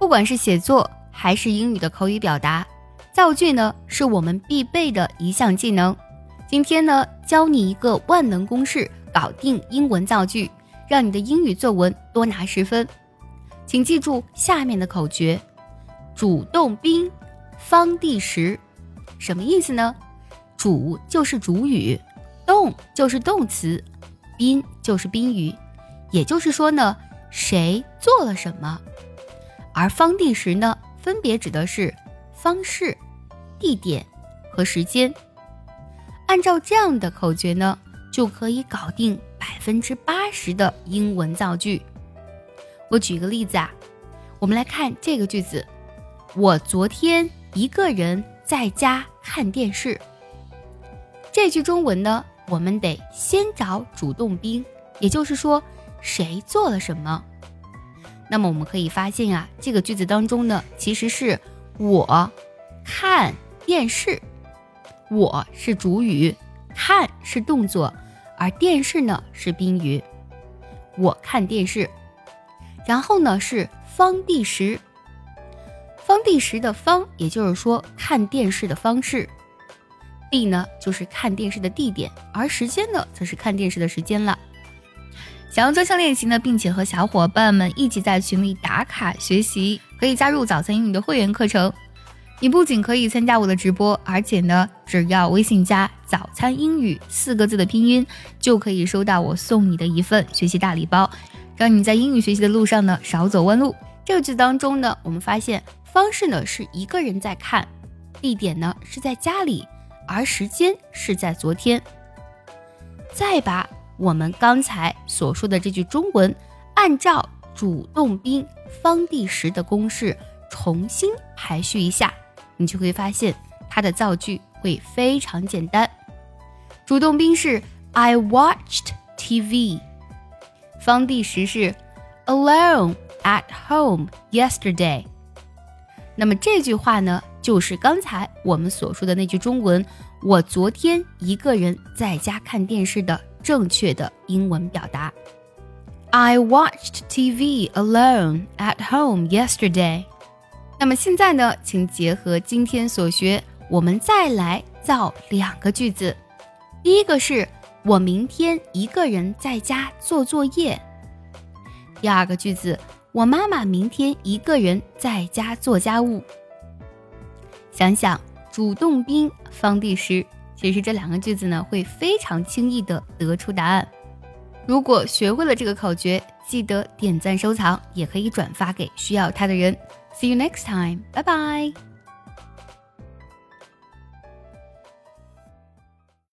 不管是写作还是英语的口语表达，造句呢是我们必备的一项技能。今天呢，教你一个万能公式，搞定英文造句，让你的英语作文多拿十分。请记住下面的口诀：主动宾，方第十。什么意思呢？主就是主语，动就是动词，宾就是宾语。也就是说呢，谁做了什么？而方地时呢，分别指的是方式、地点和时间。按照这样的口诀呢，就可以搞定百分之八十的英文造句。我举个例子啊，我们来看这个句子：我昨天一个人在家看电视。这句中文呢，我们得先找主动宾，也就是说，谁做了什么。那么我们可以发现啊，这个句子当中呢，其实是我看电视。我是主语，看是动作，而电视呢是宾语。我看电视，然后呢是方第时。方第时的方，也就是说看电视的方式。地呢就是看电视的地点，而时间呢则是看电视的时间了。想要专项练习呢，并且和小伙伴们一起在群里打卡学习，可以加入早餐英语的会员课程。你不仅可以参加我的直播，而且呢，只要微信加“早餐英语”四个字的拼音，就可以收到我送你的一份学习大礼包，让你在英语学习的路上呢少走弯路。这个句子当中呢，我们发现方式呢是一个人在看，地点呢是在家里，而时间是在昨天。再把我们刚才所说的这句中文，按照主动宾方第时的公式重新排序一下。你就会发现它的造句会非常简单。主动宾是 I watched TV，方第时是 alone at home yesterday。那么这句话呢，就是刚才我们所说的那句中文“我昨天一个人在家看电视”的正确的英文表达。I watched TV alone at home yesterday。那么现在呢，请结合今天所学，我们再来造两个句子。第一个是我明天一个人在家做作业。第二个句子，我妈妈明天一个人在家做家务。想想主动宾方第时，其实这两个句子呢，会非常轻易的得出答案。如果学会了这个口诀，记得点赞收藏，也可以转发给需要它的人。See you next time. 拜拜